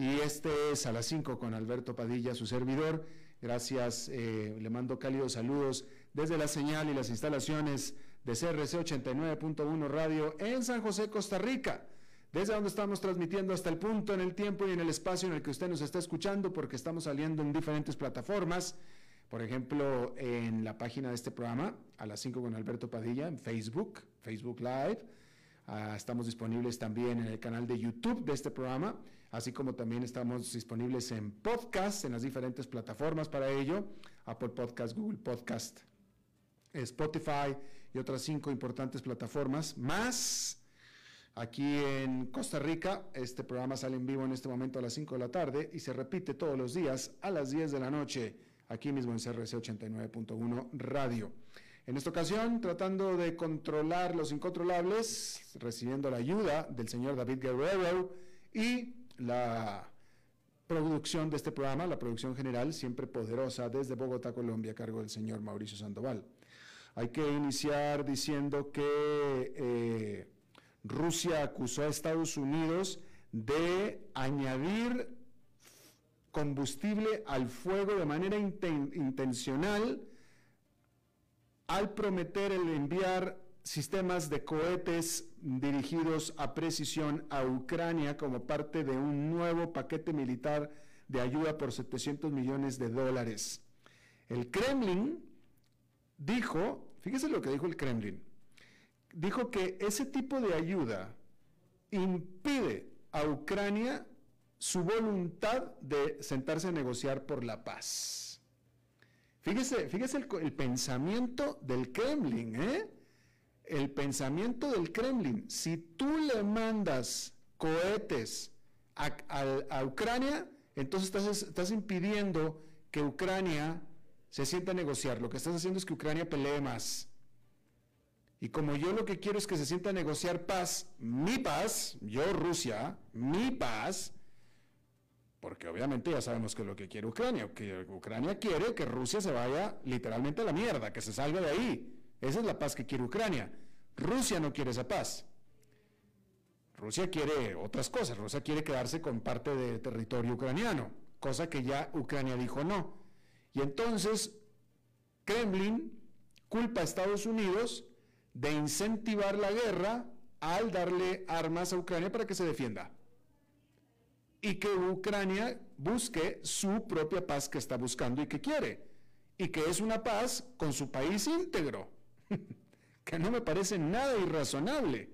y este es a las 5 con Alberto Padilla, su servidor. Gracias, eh, le mando cálidos saludos desde la señal y las instalaciones de CRC 89.1 Radio en San José, Costa Rica. Desde donde estamos transmitiendo hasta el punto en el tiempo y en el espacio en el que usted nos está escuchando, porque estamos saliendo en diferentes plataformas. Por ejemplo, en la página de este programa, a las 5 con Alberto Padilla, en Facebook, Facebook Live. Ah, estamos disponibles también en el canal de YouTube de este programa así como también estamos disponibles en podcast, en las diferentes plataformas para ello, Apple Podcast, Google Podcast, Spotify y otras cinco importantes plataformas, más aquí en Costa Rica, este programa sale en vivo en este momento a las 5 de la tarde y se repite todos los días a las 10 de la noche, aquí mismo en CRC 89.1 Radio. En esta ocasión, tratando de controlar los incontrolables, recibiendo la ayuda del señor David Guerrero y la producción de este programa, la producción general, siempre poderosa desde Bogotá, Colombia, a cargo del señor Mauricio Sandoval. Hay que iniciar diciendo que eh, Rusia acusó a Estados Unidos de añadir combustible al fuego de manera intencional al prometer el enviar sistemas de cohetes dirigidos a precisión a Ucrania como parte de un nuevo paquete militar de ayuda por 700 millones de dólares. El Kremlin dijo, fíjese lo que dijo el Kremlin, dijo que ese tipo de ayuda impide a Ucrania su voluntad de sentarse a negociar por la paz. Fíjese, fíjese el, el pensamiento del Kremlin, ¿eh? El pensamiento del Kremlin. Si tú le mandas cohetes a, Ucrania, entonces estás, estás, impidiendo que Ucrania se sienta a negociar. Lo que estás haciendo es que Ucrania pelee más. Y como yo lo que quiero es que se sienta a negociar paz, mi paz, yo Rusia, mi paz, porque obviamente ya sabemos que es lo que quiere Ucrania, que Ucrania quiere que Rusia se vaya literalmente a la mierda, que se salga de ahí. Esa es la paz que quiere Ucrania. Rusia no quiere esa paz. Rusia quiere otras cosas. Rusia quiere quedarse con parte del territorio ucraniano, cosa que ya Ucrania dijo no. Y entonces Kremlin culpa a Estados Unidos de incentivar la guerra al darle armas a Ucrania para que se defienda. Y que Ucrania busque su propia paz que está buscando y que quiere. Y que es una paz con su país íntegro. que no me parece nada irrazonable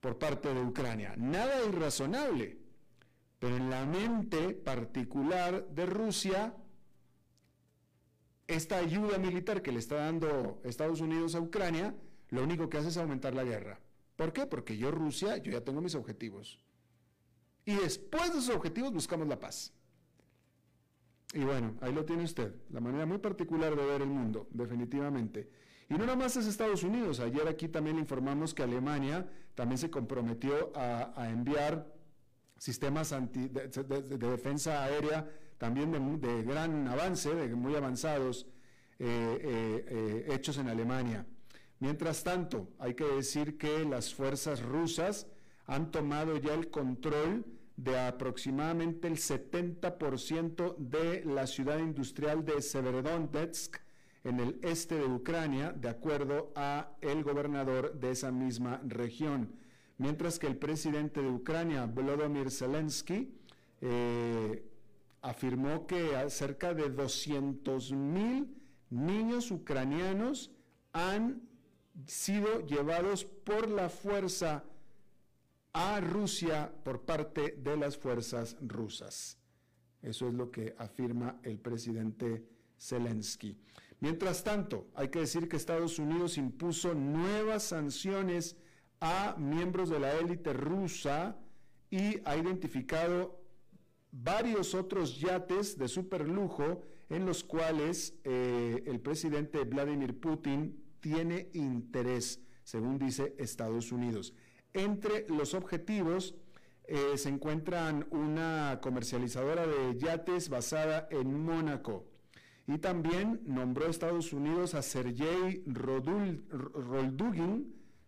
por parte de Ucrania, nada irrazonable. Pero en la mente particular de Rusia, esta ayuda militar que le está dando Estados Unidos a Ucrania, lo único que hace es aumentar la guerra. ¿Por qué? Porque yo, Rusia, yo ya tengo mis objetivos. Y después de esos objetivos buscamos la paz. Y bueno, ahí lo tiene usted, la manera muy particular de ver el mundo, definitivamente. Y no nada más es Estados Unidos. Ayer aquí también le informamos que Alemania también se comprometió a, enviar sistemas de, defensa aérea también de, gran avance, de muy avanzados, eh, eh, eh, hechos en Alemania. Mientras tanto, hay que decir que las fuerzas rusas han tomado ya el control de aproximadamente el 70% de la ciudad industrial de Severodonetsk en el este de Ucrania, de acuerdo a el gobernador de esa misma región. Mientras que el presidente de Ucrania, Volodymyr Zelensky, eh, afirmó que cerca de 200 mil niños ucranianos han sido llevados por la fuerza a Rusia por parte de las fuerzas rusas. Eso es lo que afirma el presidente Zelensky. Mientras tanto, hay que decir que Estados Unidos impuso nuevas sanciones a miembros de la élite rusa y ha identificado varios otros yates de superlujo en los cuales eh, el presidente Vladimir Putin tiene interés, según dice Estados Unidos. Entre los objetivos eh, se encuentran una comercializadora de yates basada en Mónaco. Y también nombró Estados Unidos a Sergei Roldugin,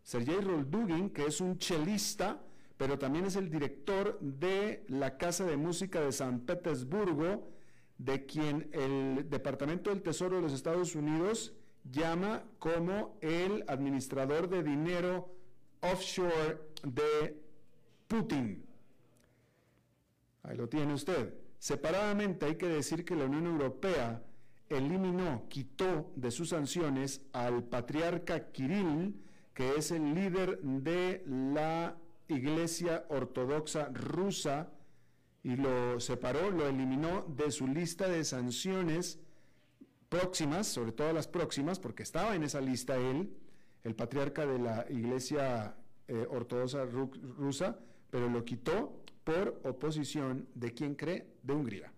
Sergei Roldugin, que es un chelista, pero también es el director de la Casa de Música de San Petersburgo, de quien el Departamento del Tesoro de los Estados Unidos llama como el administrador de dinero offshore de Putin. Ahí lo tiene usted. Separadamente hay que decir que la Unión Europea eliminó, quitó de sus sanciones al patriarca Kirill, que es el líder de la Iglesia Ortodoxa rusa, y lo separó, lo eliminó de su lista de sanciones próximas, sobre todo las próximas, porque estaba en esa lista él, el patriarca de la Iglesia eh, Ortodoxa rusa, pero lo quitó por oposición de quién cree, de Hungría.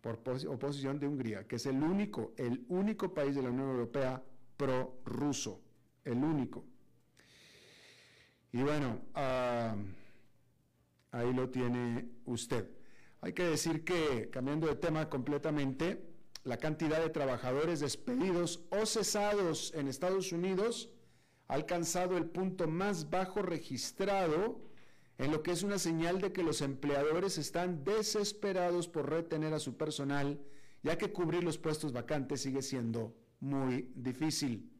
Por oposición de Hungría, que es el único, el único país de la Unión Europea pro-ruso, el único. Y bueno, ah, ahí lo tiene usted. Hay que decir que, cambiando de tema completamente, la cantidad de trabajadores despedidos o cesados en Estados Unidos ha alcanzado el punto más bajo registrado, en lo que es una señal de que los empleadores están desesperados por retener a su personal, ya que cubrir los puestos vacantes sigue siendo muy difícil.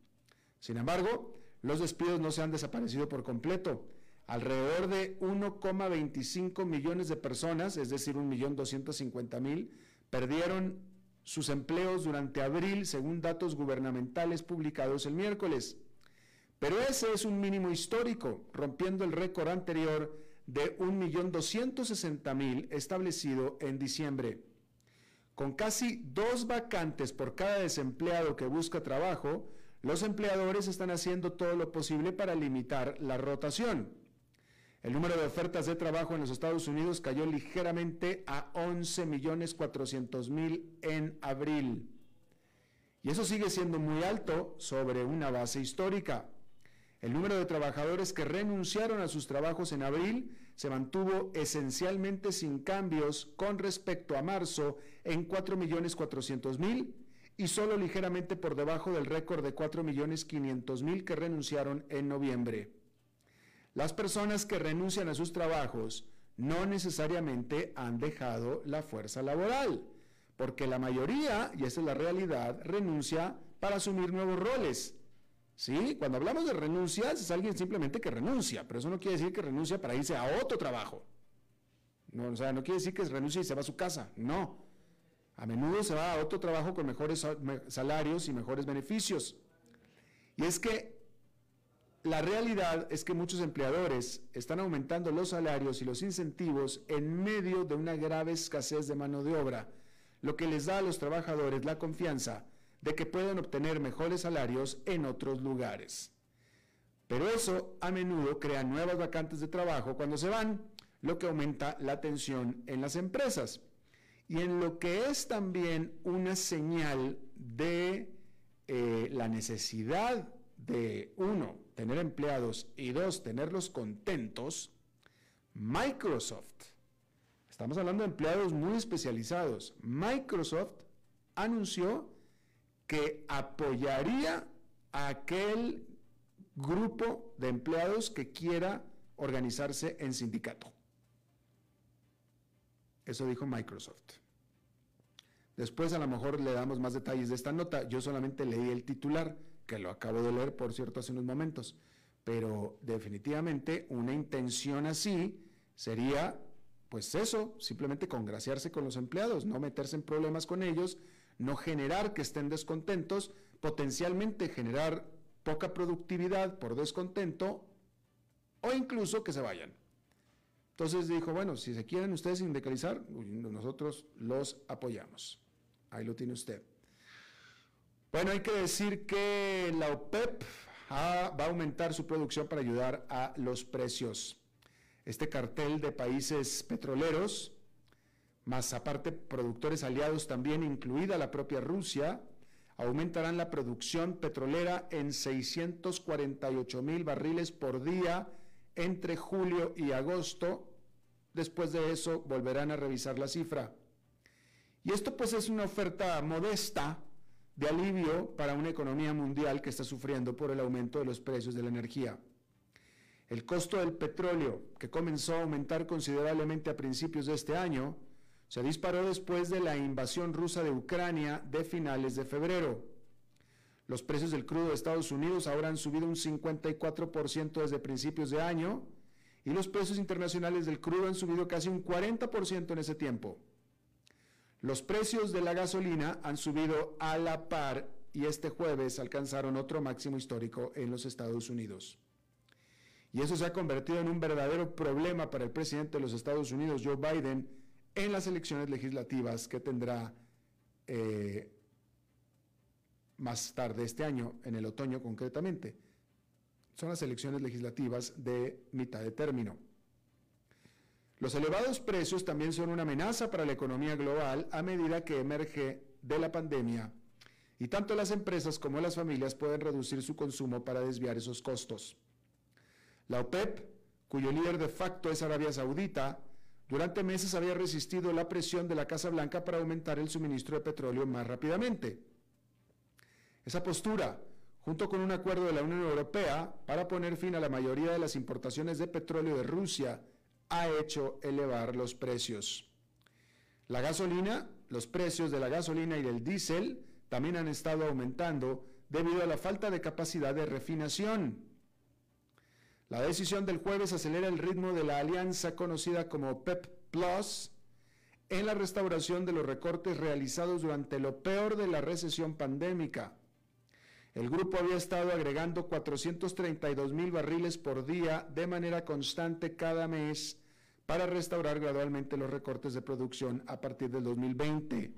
Sin embargo, los despidos no se han desaparecido por completo. Alrededor de 1,25 millones de personas, es decir, 1.250.000, perdieron sus empleos durante abril, según datos gubernamentales publicados el miércoles. Pero ese es un mínimo histórico, rompiendo el récord anterior de 1.260.000 establecido en diciembre. Con casi dos vacantes por cada desempleado que busca trabajo, los empleadores están haciendo todo lo posible para limitar la rotación. El número de ofertas de trabajo en los Estados Unidos cayó ligeramente a 11.400.000 en abril. Y eso sigue siendo muy alto sobre una base histórica. El número de trabajadores que renunciaron a sus trabajos en abril se mantuvo esencialmente sin cambios con respecto a marzo en 4.400.000 y solo ligeramente por debajo del récord de 4.500.000 que renunciaron en noviembre. Las personas que renuncian a sus trabajos no necesariamente han dejado la fuerza laboral, porque la mayoría, y esa es la realidad, renuncia para asumir nuevos roles. ¿Sí? Cuando hablamos de renuncias es alguien simplemente que renuncia, pero eso no quiere decir que renuncia para irse a otro trabajo. No, o sea, no quiere decir que renuncia y se va a su casa, no. A menudo se va a otro trabajo con mejores salarios y mejores beneficios. Y es que la realidad es que muchos empleadores están aumentando los salarios y los incentivos en medio de una grave escasez de mano de obra, lo que les da a los trabajadores la confianza de que pueden obtener mejores salarios en otros lugares. Pero eso a menudo crea nuevas vacantes de trabajo cuando se van, lo que aumenta la tensión en las empresas. Y en lo que es también una señal de eh, la necesidad de, uno, tener empleados y dos, tenerlos contentos, Microsoft, estamos hablando de empleados muy especializados, Microsoft anunció que apoyaría a aquel grupo de empleados que quiera organizarse en sindicato. Eso dijo Microsoft. Después a lo mejor le damos más detalles de esta nota. Yo solamente leí el titular, que lo acabo de leer, por cierto, hace unos momentos. Pero definitivamente una intención así sería, pues eso, simplemente congraciarse con los empleados, no meterse en problemas con ellos, no generar que estén descontentos, potencialmente generar poca productividad por descontento o incluso que se vayan. Entonces dijo, bueno, si se quieren ustedes sindicalizar, nosotros los apoyamos. Ahí lo tiene usted. Bueno, hay que decir que la OPEP va a aumentar su producción para ayudar a los precios. Este cartel de países petroleros, más aparte productores aliados también, incluida la propia Rusia, aumentarán la producción petrolera en 648 mil barriles por día entre julio y agosto. Después de eso volverán a revisar la cifra. Y esto pues es una oferta modesta de alivio para una economía mundial que está sufriendo por el aumento de los precios de la energía. El costo del petróleo, que comenzó a aumentar considerablemente a principios de este año, se disparó después de la invasión rusa de Ucrania de finales de febrero. Los precios del crudo de Estados Unidos ahora han subido un 54% desde principios de año y los precios internacionales del crudo han subido casi un 40% en ese tiempo. Los precios de la gasolina han subido a la par y este jueves alcanzaron otro máximo histórico en los Estados Unidos. Y eso se ha convertido en un verdadero problema para el presidente de los Estados Unidos, Joe Biden, en las elecciones legislativas que tendrá eh, más tarde este año, en el otoño concretamente. Son las elecciones legislativas de mitad de término. Los elevados precios también son una amenaza para la economía global a medida que emerge de la pandemia y tanto las empresas como las familias pueden reducir su consumo para desviar esos costos. La OPEP, cuyo líder de facto es Arabia Saudita, durante meses había resistido la presión de la Casa Blanca para aumentar el suministro de petróleo más rápidamente. Esa postura, junto con un acuerdo de la Unión Europea para poner fin a la mayoría de las importaciones de petróleo de Rusia, ha hecho elevar los precios. La gasolina, los precios de la gasolina y del diésel también han estado aumentando debido a la falta de capacidad de refinación. La decisión del jueves acelera el ritmo de la alianza conocida como PEP Plus en la restauración de los recortes realizados durante lo peor de la recesión pandémica. El grupo había estado agregando 432 mil barriles por día de manera constante cada mes para restaurar gradualmente los recortes de producción a partir del 2020.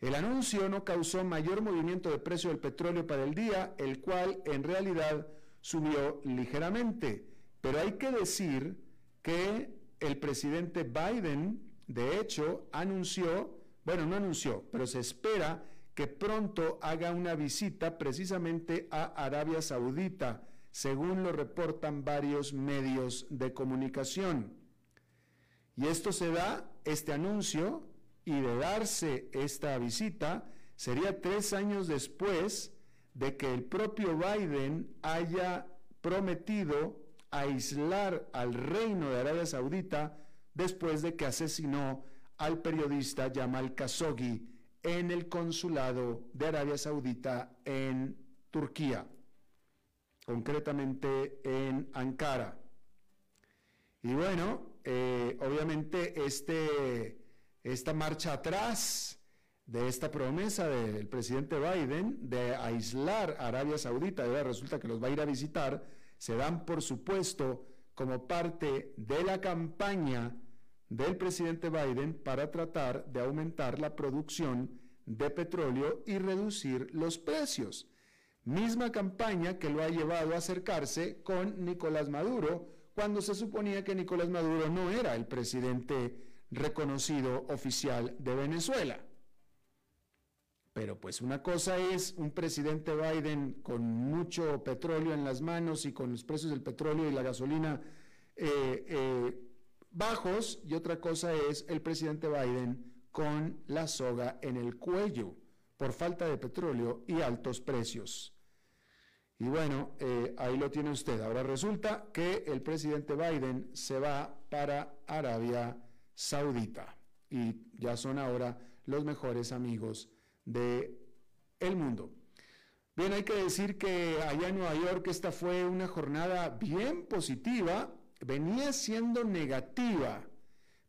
El anuncio no causó mayor movimiento de precio del petróleo para el día, el cual en realidad subió ligeramente. Pero hay que decir que el presidente Biden, de hecho, anunció, bueno, no anunció, pero se espera que pronto haga una visita precisamente a Arabia Saudita, según lo reportan varios medios de comunicación. Y esto se da, este anuncio, y de darse esta visita, sería tres años después de que el propio Biden haya prometido aislar al reino de Arabia Saudita después de que asesinó al periodista Jamal Khashoggi en el consulado de Arabia Saudita en Turquía, concretamente en Ankara. Y bueno, eh, obviamente este, esta marcha atrás de esta promesa del presidente Biden de aislar a Arabia Saudita, y ahora resulta que los va a ir a visitar, se dan por supuesto como parte de la campaña del presidente Biden para tratar de aumentar la producción de petróleo y reducir los precios. Misma campaña que lo ha llevado a acercarse con Nicolás Maduro, cuando se suponía que Nicolás Maduro no era el presidente reconocido oficial de Venezuela. Pero pues una cosa es un presidente Biden con mucho petróleo en las manos y con los precios del petróleo y la gasolina eh, eh, bajos y otra cosa es el presidente Biden con la soga en el cuello por falta de petróleo y altos precios. Y bueno, eh, ahí lo tiene usted. Ahora resulta que el presidente Biden se va para Arabia Saudita y ya son ahora los mejores amigos de el mundo. Bien, hay que decir que allá en Nueva York esta fue una jornada bien positiva, venía siendo negativa,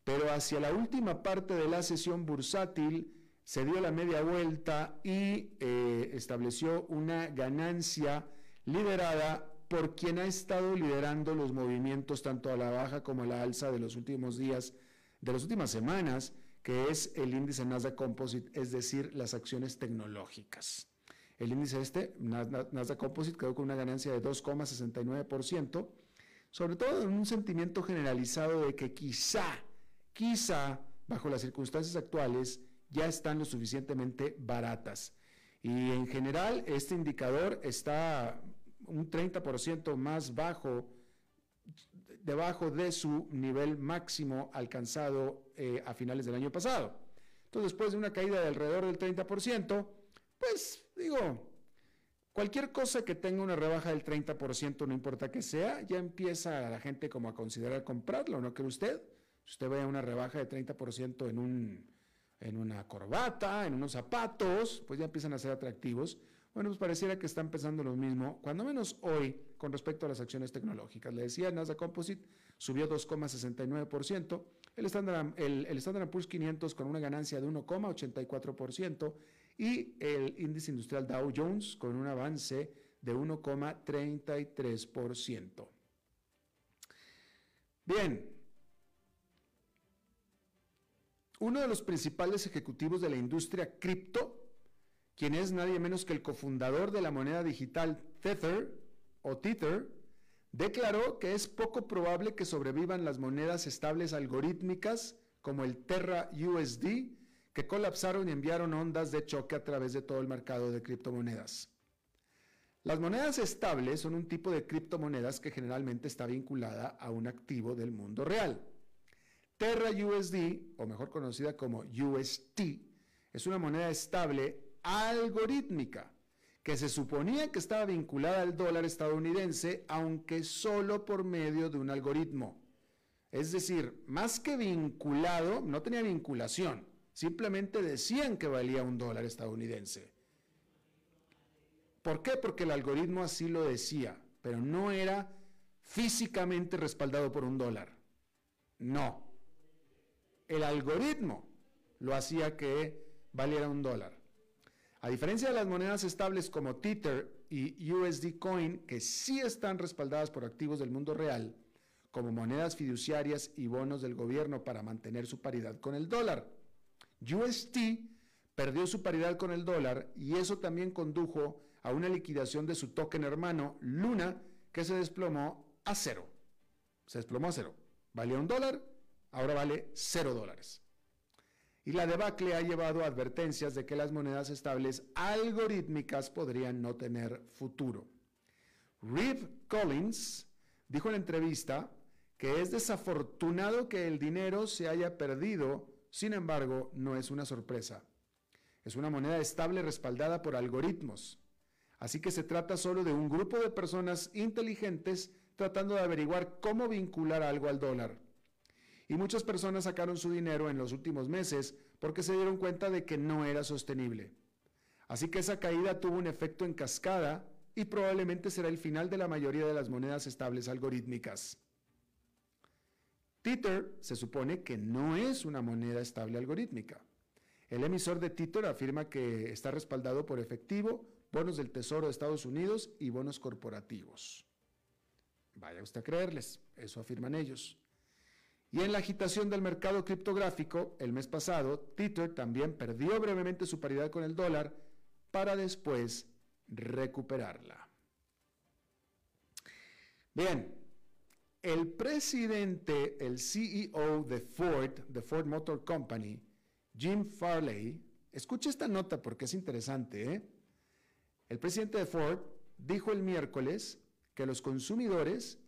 pero hacia la última parte de la sesión bursátil se dio la media vuelta y eh, estableció una ganancia liderada por quien ha estado liderando los movimientos tanto a la baja como a la alza de los últimos días, de las últimas semanas, que es el índice Nasdaq Composite, es decir, las acciones tecnológicas. El índice este, Nasdaq Composite, quedó con una ganancia de 2,69%, sobre todo en un sentimiento generalizado de que quizá, quizá, bajo las circunstancias actuales, ya están lo suficientemente baratas. Y en general, este indicador está un 30% más bajo, debajo de su nivel máximo alcanzado eh, a finales del año pasado. Entonces, después de una caída de alrededor del 30%, pues digo, cualquier cosa que tenga una rebaja del 30%, no importa que sea, ya empieza la gente como a considerar comprarlo, ¿no cree usted? Si usted ve una rebaja de 30% en, un, en una corbata, en unos zapatos, pues ya empiezan a ser atractivos. Bueno, pues pareciera que está empezando lo mismo, cuando menos hoy, con respecto a las acciones tecnológicas. Le decía, Nasdaq Composite subió 2,69%, el Standard, el, el Poor's 500 con una ganancia de 1,84% y el índice industrial Dow Jones con un avance de 1,33%. Bien, uno de los principales ejecutivos de la industria cripto quien es nadie menos que el cofundador de la moneda digital Tether o Tether, declaró que es poco probable que sobrevivan las monedas estables algorítmicas como el Terra USD, que colapsaron y enviaron ondas de choque a través de todo el mercado de criptomonedas. Las monedas estables son un tipo de criptomonedas que generalmente está vinculada a un activo del mundo real. Terra USD, o mejor conocida como UST, es una moneda estable algorítmica, que se suponía que estaba vinculada al dólar estadounidense, aunque solo por medio de un algoritmo. Es decir, más que vinculado, no tenía vinculación, simplemente decían que valía un dólar estadounidense. ¿Por qué? Porque el algoritmo así lo decía, pero no era físicamente respaldado por un dólar. No. El algoritmo lo hacía que valiera un dólar. A diferencia de las monedas estables como Tether y USD Coin, que sí están respaldadas por activos del mundo real, como monedas fiduciarias y bonos del gobierno para mantener su paridad con el dólar. UST perdió su paridad con el dólar y eso también condujo a una liquidación de su token hermano, Luna, que se desplomó a cero. Se desplomó a cero. Valía un dólar, ahora vale cero dólares y la debacle ha llevado advertencias de que las monedas estables algorítmicas podrían no tener futuro. Reeve Collins dijo en entrevista que es desafortunado que el dinero se haya perdido, sin embargo, no es una sorpresa. Es una moneda estable respaldada por algoritmos. Así que se trata solo de un grupo de personas inteligentes tratando de averiguar cómo vincular algo al dólar y muchas personas sacaron su dinero en los últimos meses porque se dieron cuenta de que no era sostenible. Así que esa caída tuvo un efecto en cascada y probablemente será el final de la mayoría de las monedas estables algorítmicas. Tether se supone que no es una moneda estable algorítmica. El emisor de Tether afirma que está respaldado por efectivo, bonos del Tesoro de Estados Unidos y bonos corporativos. Vaya usted a creerles, eso afirman ellos. Y en la agitación del mercado criptográfico, el mes pasado, Tether también perdió brevemente su paridad con el dólar para después recuperarla. Bien, el presidente, el CEO de Ford, de Ford Motor Company, Jim Farley, escuche esta nota porque es interesante. ¿eh? El presidente de Ford dijo el miércoles que los consumidores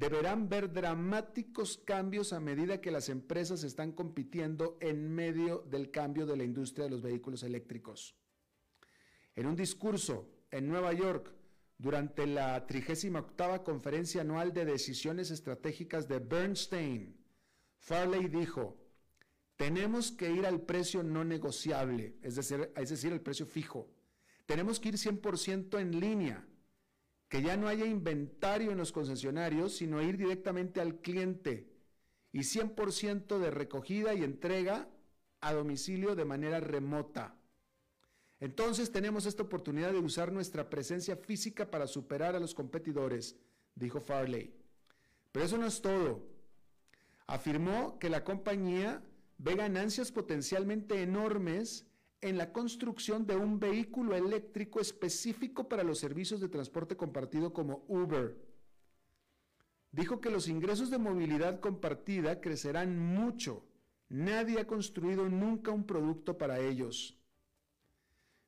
deberán ver dramáticos cambios a medida que las empresas están compitiendo en medio del cambio de la industria de los vehículos eléctricos. En un discurso en Nueva York, durante la 38 Conferencia Anual de Decisiones Estratégicas de Bernstein, Farley dijo, tenemos que ir al precio no negociable, es decir, es el precio fijo. Tenemos que ir 100% en línea, que ya no haya inventario en los concesionarios, sino ir directamente al cliente y 100% de recogida y entrega a domicilio de manera remota. Entonces tenemos esta oportunidad de usar nuestra presencia física para superar a los competidores, dijo Farley. Pero eso no es todo. Afirmó que la compañía ve ganancias potencialmente enormes en la construcción de un vehículo eléctrico específico para los servicios de transporte compartido como Uber. Dijo que los ingresos de movilidad compartida crecerán mucho. Nadie ha construido nunca un producto para ellos.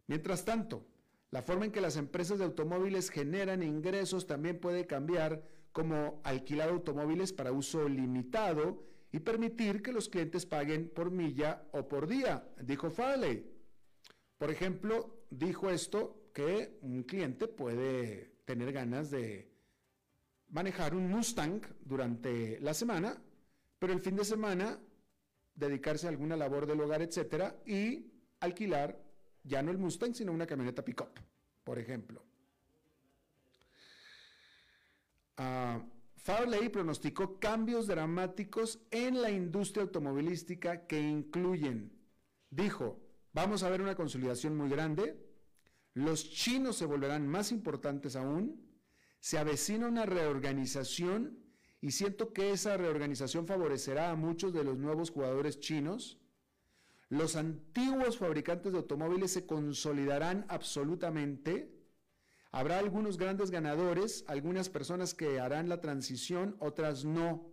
Mientras tanto, la forma en que las empresas de automóviles generan ingresos también puede cambiar, como alquilar automóviles para uso limitado y permitir que los clientes paguen por milla o por día, dijo Farley. Por ejemplo, dijo esto que un cliente puede tener ganas de manejar un Mustang durante la semana, pero el fin de semana dedicarse a alguna labor del hogar, etcétera, y alquilar ya no el Mustang, sino una camioneta pickup, por ejemplo. Uh, Farley pronosticó cambios dramáticos en la industria automovilística que incluyen, dijo, vamos a ver una consolidación muy grande, los chinos se volverán más importantes aún, se avecina una reorganización y siento que esa reorganización favorecerá a muchos de los nuevos jugadores chinos, los antiguos fabricantes de automóviles se consolidarán absolutamente. Habrá algunos grandes ganadores, algunas personas que harán la transición, otras no.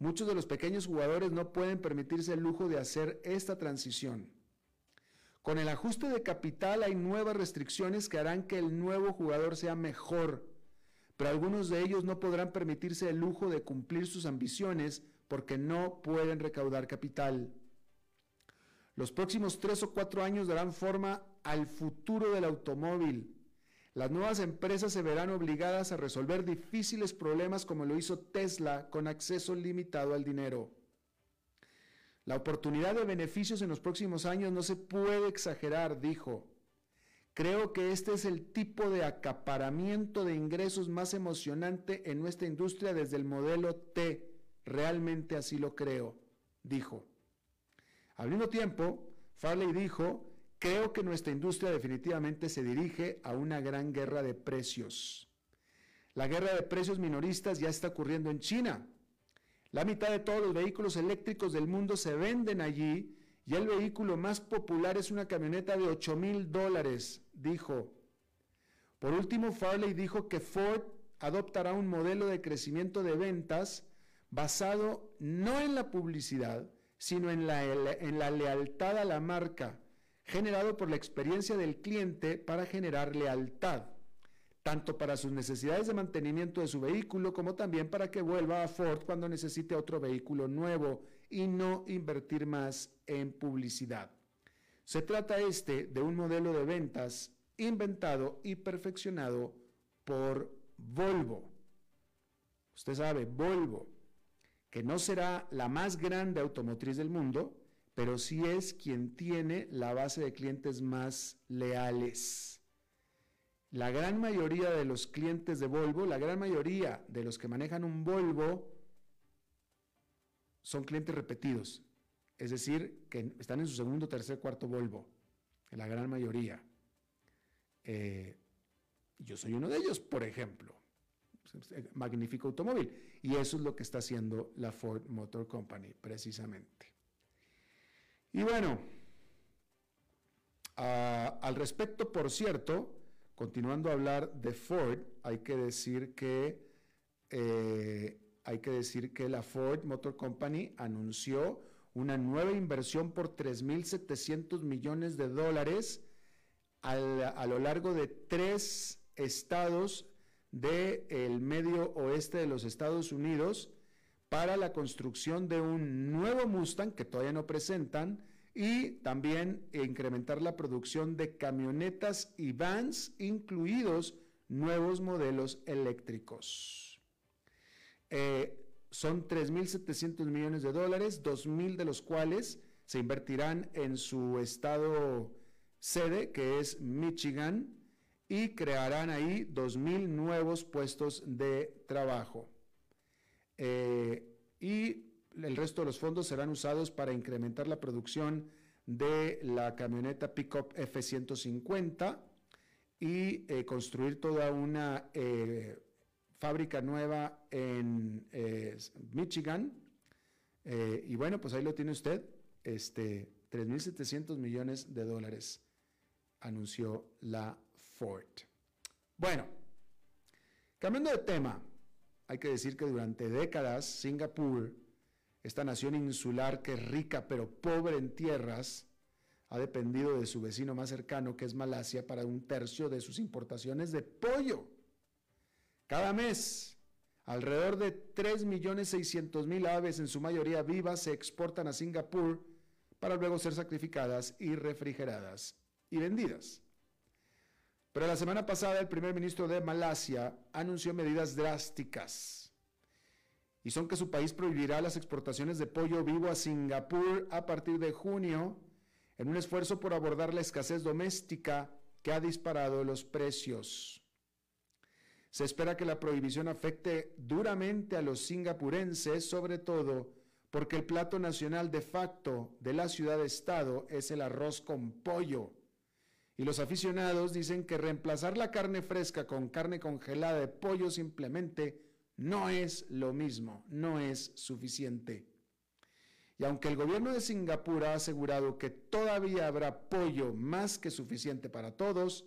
Muchos de los pequeños jugadores no pueden permitirse el lujo de hacer esta transición. Con el ajuste de capital hay nuevas restricciones que harán que el nuevo jugador sea mejor, pero algunos de ellos no podrán permitirse el lujo de cumplir sus ambiciones porque no pueden recaudar capital. Los próximos tres o cuatro años darán forma al futuro del automóvil. Las nuevas empresas se verán obligadas a resolver difíciles problemas como lo hizo Tesla con acceso limitado al dinero. La oportunidad de beneficios en los próximos años no se puede exagerar, dijo. Creo que este es el tipo de acaparamiento de ingresos más emocionante en nuestra industria desde el modelo T. Realmente así lo creo, dijo. Al mismo tiempo, Farley dijo, creo que nuestra industria definitivamente se dirige a una gran guerra de precios. La guerra de precios minoristas ya está ocurriendo en China. La mitad de todos los vehículos eléctricos del mundo se venden allí y el vehículo más popular es una camioneta de 8 mil dólares, dijo. Por último, Farley dijo que Ford adoptará un modelo de crecimiento de ventas basado no en la publicidad, sino en la, en la lealtad a la marca, generado por la experiencia del cliente para generar lealtad, tanto para sus necesidades de mantenimiento de su vehículo como también para que vuelva a Ford cuando necesite otro vehículo nuevo y no invertir más en publicidad. Se trata este de un modelo de ventas inventado y perfeccionado por Volvo. Usted sabe, Volvo que no será la más grande automotriz del mundo, pero sí es quien tiene la base de clientes más leales. La gran mayoría de los clientes de Volvo, la gran mayoría de los que manejan un Volvo, son clientes repetidos, es decir, que están en su segundo, tercer, cuarto Volvo, la gran mayoría. Eh, yo soy uno de ellos, por ejemplo. Magnífico automóvil. Y eso es lo que está haciendo la Ford Motor Company, precisamente. Y bueno, al respecto, por cierto, continuando a hablar de Ford, hay que decir que eh, hay que decir que la Ford Motor Company anunció una nueva inversión por 3.700 millones de dólares a lo largo de tres estados del medio oeste de los Estados Unidos para la construcción de un nuevo Mustang que todavía no presentan y también incrementar la producción de camionetas y vans, incluidos nuevos modelos eléctricos. Eh, son 3.700 millones de dólares, 2.000 de los cuales se invertirán en su estado sede, que es Michigan, y crearán ahí 2.000 nuevos puestos de trabajo. Eh, y el resto de los fondos serán usados para incrementar la producción de la camioneta pickup F-150 y eh, construir toda una eh, fábrica nueva en eh, Michigan. y bueno, pues ahí lo tiene usted, este, 3.700 millones de dólares, anunció la Ford. Bueno, cambiando de tema, hay que decir que durante décadas Singapur esta nación insular que es rica pero pobre en tierras, ha dependido de su vecino más cercano, que es Malasia, para un tercio de sus importaciones de pollo. Cada mes, alrededor de 3.600.000 aves, en su mayoría vivas, se exportan a Singapur para luego ser sacrificadas y refrigeradas y vendidas. Pero la semana pasada el primer ministro de Malasia anunció medidas drásticas y son que su país prohibirá las exportaciones de pollo vivo a Singapur a partir de junio en un esfuerzo por abordar la escasez doméstica que ha disparado los precios. Se espera que la prohibición afecte duramente a los singapurenses, sobre todo porque el plato nacional de facto de la ciudad-estado es el arroz con pollo. Y los aficionados dicen que reemplazar la carne fresca con carne congelada de pollo simplemente no es lo mismo, no es suficiente. Y aunque el gobierno de Singapur ha asegurado que todavía habrá pollo más que suficiente para todos,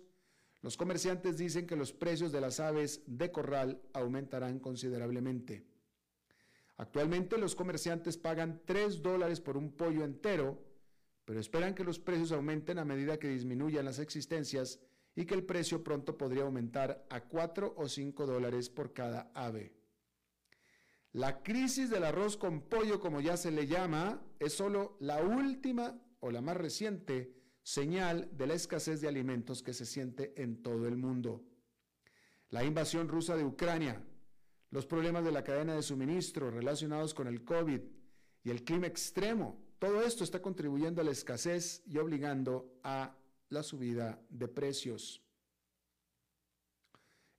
los comerciantes dicen que los precios de las aves de corral aumentarán considerablemente. Actualmente los comerciantes pagan 3 dólares por un pollo entero, pero esperan que los precios aumenten a medida que disminuyan las existencias y que el precio pronto podría aumentar a 4 o 5 dólares por cada ave. La crisis del arroz con pollo, como ya se le llama, es solo la última o la más reciente señal de la escasez de alimentos que se siente en todo el mundo. La invasión rusa de Ucrania, los problemas de la cadena de suministro relacionados con el COVID y el clima extremo, todo esto está contribuyendo a la escasez y obligando a la subida de precios.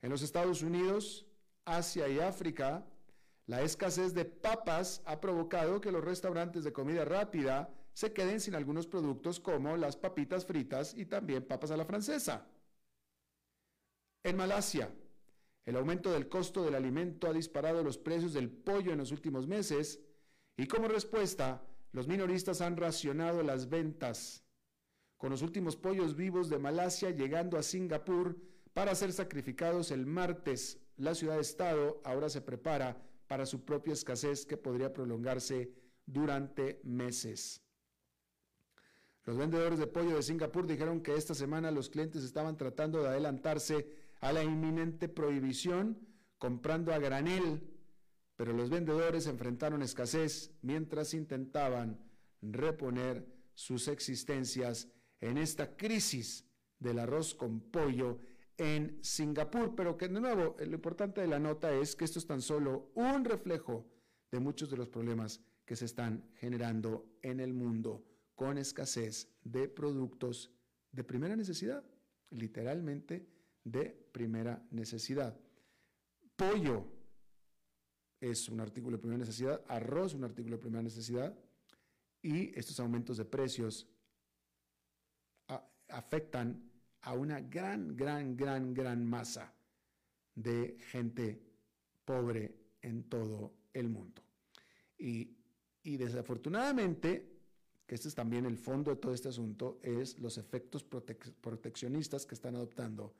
En los Estados Unidos, Asia y África, la escasez de papas ha provocado que los restaurantes de comida rápida se queden sin algunos productos como las papitas fritas y también papas a la francesa. En Malasia, el aumento del costo del alimento ha disparado los precios del pollo en los últimos meses y como respuesta, los minoristas han racionado las ventas, con los últimos pollos vivos de Malasia llegando a Singapur para ser sacrificados el martes. La ciudad-estado ahora se prepara para su propia escasez que podría prolongarse durante meses. Los vendedores de pollo de Singapur dijeron que esta semana los clientes estaban tratando de adelantarse a la inminente prohibición comprando a granel, pero los vendedores enfrentaron escasez mientras intentaban reponer sus existencias en esta crisis del arroz con pollo en Singapur, pero que de nuevo lo importante de la nota es que esto es tan solo un reflejo de muchos de los problemas que se están generando en el mundo con escasez de productos de primera necesidad, literalmente de primera necesidad. Pollo es un artículo de primera necesidad, arroz un artículo de primera necesidad y estos aumentos de precios afectan a una gran, gran, gran, gran masa de gente pobre en todo el mundo. Y, desafortunadamente, que este es también el fondo de todo este asunto, es los efectos proteccionistas que están adoptando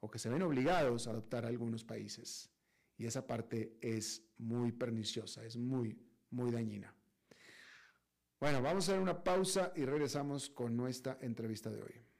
o que se ven obligados a adoptar algunos países. Y esa parte es muy perniciosa, es muy, muy dañina. Bueno, vamos a hacer una pausa y regresamos con nuestra entrevista de hoy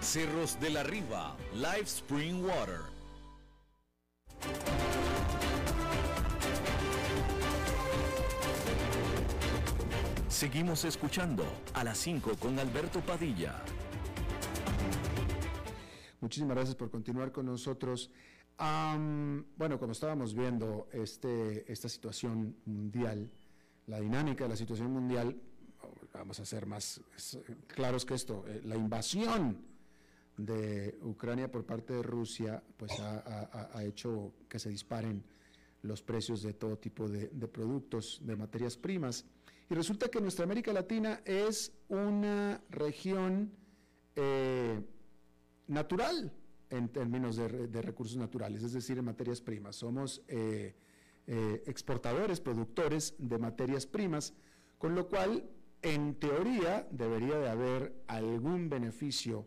Cerros de la Riva, Live Spring Water. Seguimos escuchando a las 5 con Alberto Padilla. Muchísimas gracias por continuar con nosotros. bueno, como estábamos viendo este, esta situación mundial, la dinámica de la situación mundial, vamos a ser más claros que esto, eh, la invasión de Ucrania por parte de Rusia, pues ha, hecho que se disparen los precios de todo tipo de, productos, de materias primas. Y resulta que nuestra América Latina es una región eh, natural en términos de, recursos naturales, es decir, en materias primas. Somos eh, eh, exportadores, productores de materias primas, con lo cual, en teoría, debería de haber algún beneficio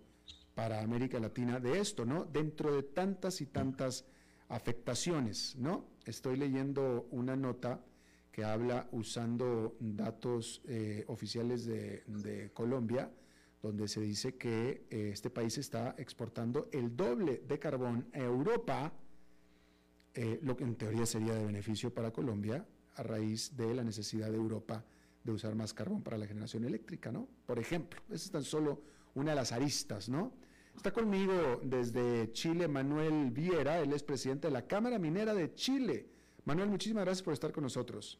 para América Latina de esto, ¿no? Dentro de tantas y tantas afectaciones, ¿no? Estoy leyendo una nota que habla usando datos eh, oficiales de, Colombia, donde se dice que eh, este país está exportando el doble de carbón a Europa, eh, lo que en teoría sería de beneficio para Colombia a raíz de la necesidad de Europa de usar más carbón para la generación eléctrica, ¿no? Por ejemplo, esa es tan solo una de las aristas, ¿no? Está conmigo desde Chile Manuel Viera, él es presidente de la Cámara Minera de Chile. Manuel, muchísimas gracias por estar con nosotros.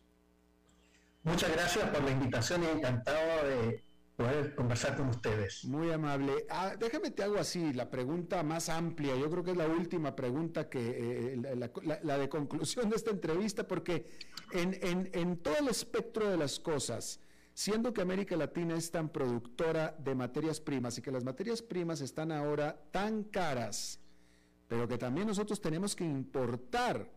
Muchas gracias por la invitación y encantado de poder conversar con ustedes. Muy amable. Ah, déjame te hago así, la pregunta más amplia, yo creo que es la última pregunta que, eh, la, de conclusión de esta entrevista, porque en, en, en todo el espectro de las cosas, siendo que América Latina es tan productora de materias primas y que las materias primas están ahora tan caras, pero que también nosotros tenemos que importar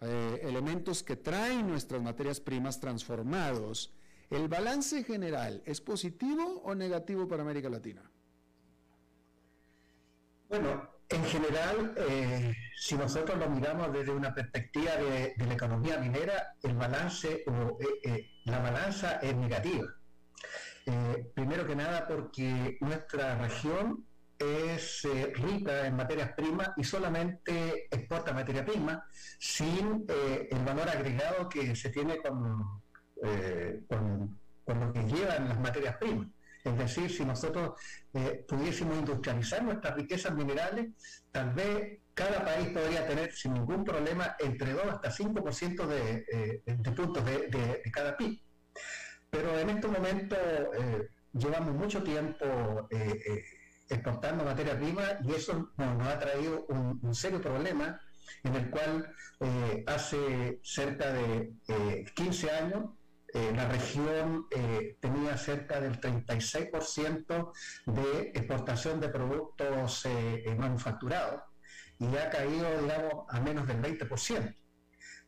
eh, elementos que traen nuestras materias primas transformados, ¿el balance general es positivo o negativo para América Latina? Bueno, en general, eh, si nosotros lo miramos desde una perspectiva de, la economía minera, el balance o eh, eh, la balanza es negativa. primero que nada porque nuestra región es rica en materias primas y solamente exporta materia prima sin el valor agregado que se tiene con, con lo que llevan las materias primas. Es decir, si nosotros eh, pudiésemos industrializar nuestras riquezas minerales, tal vez cada país podría tener sin ningún problema entre 2 hasta 5% de, eh, de puntos de, cada PIB. Pero en este momento eh, llevamos mucho tiempo exportando materia prima y eso nos, ha traído un, serio problema en el cual hace cerca de 15 años eh, la región eh, tenía cerca del 36% de exportación de productos eh, manufacturados y ha caído, digamos, a menos del 20%.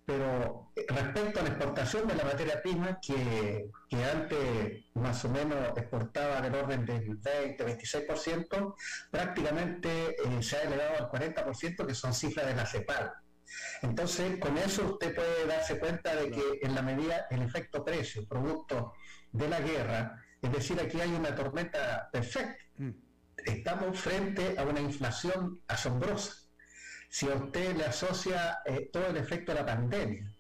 Pero respecto a la exportación de la materia prima, que, que antes más o menos exportaba del orden del 20-26%, prácticamente se ha elevado al 40%, que son cifras de la CEPAL. Entonces, con eso usted puede darse cuenta de que en la medida el efecto precio, producto de la guerra, es decir, aquí hay una tormenta perfecta. Mm. Estamos frente a una inflación asombrosa. Si a usted le asocia eh, todo el efecto de la pandemia,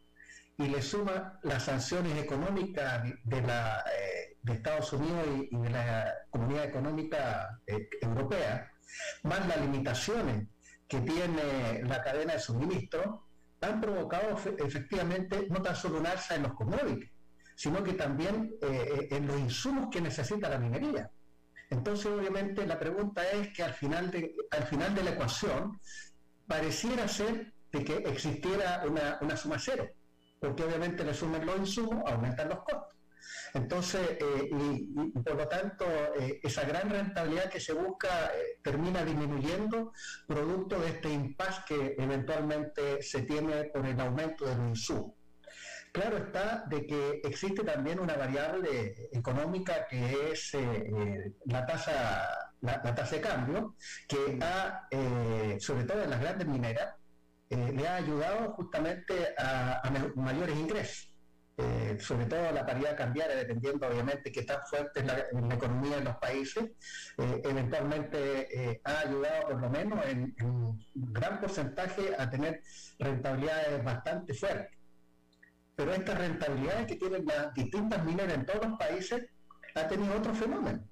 y le suma las sanciones económicas de, la, eh, de Estados Unidos y, de la Comunidad Económica eh, Europea, más las limitaciones que tiene la cadena de suministro, han provocado efectivamente no tan solo un alza en los commodities, sino que también eh, en los insumos que necesita la minería. Entonces, obviamente, la pregunta es que al final de, al final de la ecuación pareciera ser de que existiera una, una suma cero porque obviamente le sumen los insumos, aumentan los costos. Entonces, eh, y, por lo tanto, eh, esa gran rentabilidad que se busca eh, termina disminuyendo producto de este impasse que eventualmente se tiene por el aumento de los insumos. Claro está de que existe también una variable económica que es la tasa la, tasa de cambio, que ha, sobre todo en las grandes mineras, le ha ayudado justamente a, mayores ingresos. Eh, sobre todo la paridad cambiaria, dependiendo obviamente que tan fuerte es la, economía en los países, eh, eventualmente ha ayudado por lo menos en, un gran porcentaje a tener rentabilidades bastante fuertes. Pero estas rentabilidades que tienen las distintas mineras en todos los países ha tenido otro fenómeno,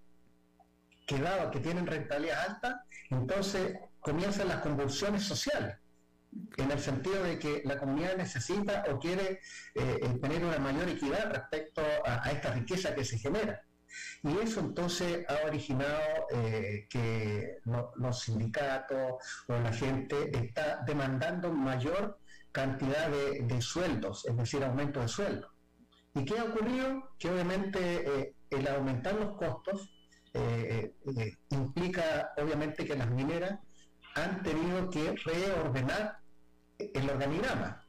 que dado que tienen rentabilidad alta, entonces comienzan las convulsiones sociales en el sentido de que la comunidad necesita o quiere eh, eh, tener una mayor equidad respecto a, esta riqueza que se genera. Y eso entonces ha originado eh, que los sindicatos o la gente está demandando mayor cantidad de, sueldos, es decir, aumento de sueldos. ¿Y qué ha ocurrido? Que obviamente el aumentar los costos implica obviamente que las mineras han tenido que reordenar el organigrama.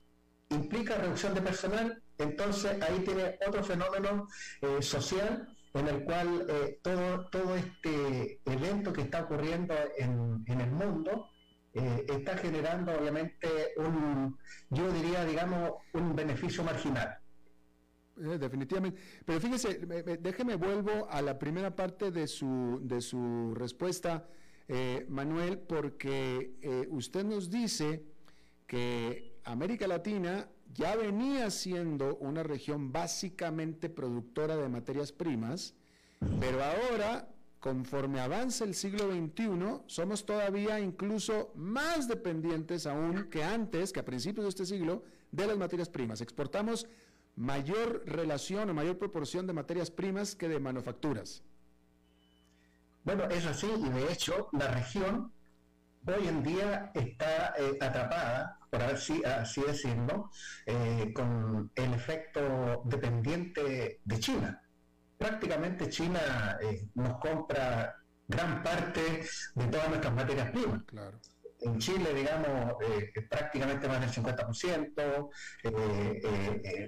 Implica reducción de personal, entonces ahí tiene otro fenómeno eh, social en el cual eh, todo, todo este evento que está ocurriendo en, el mundo eh, está generando obviamente un, yo diría, digamos, un beneficio marginal. definitivamente. Pero fíjese, déjeme vuelvo a la primera parte de su, de su respuesta, Manuel, porque usted nos dice que América Latina ya venía siendo una región básicamente productora de materias primas, pero ahora, conforme avanza el siglo XXI, somos todavía incluso más dependientes aún que antes, que a principios de este siglo, de las materias primas. Exportamos mayor relación o mayor proporción de materias primas que de manufacturas. Bueno, es así y de hecho la región hoy en día está eh, atrapada, por así, así decirlo, eh, con el efecto dependiente de China. Prácticamente China eh, nos compra gran parte de todas nuestras materias primas. Claro. En Chile, digamos, prácticamente más del 50%,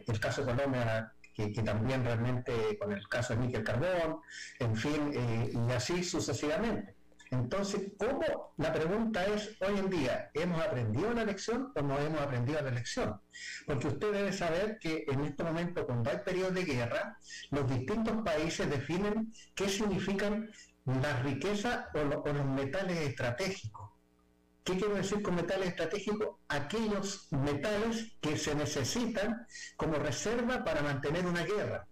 el caso de Colombia que, que, también realmente con el caso de níquel carbón, en fin, y así sucesivamente. Entonces, ¿cómo? La pregunta es, hoy en día, ¿hemos aprendido la lección o no hemos aprendido la lección? Porque usted debe saber que en este momento, cuando hay periodos de guerra, los distintos países definen qué significan las riquezas o, o los metales estratégicos. ¿Qué quiero decir con metales estratégicos? Aquellos metales que se necesitan como reserva para mantener una guerra.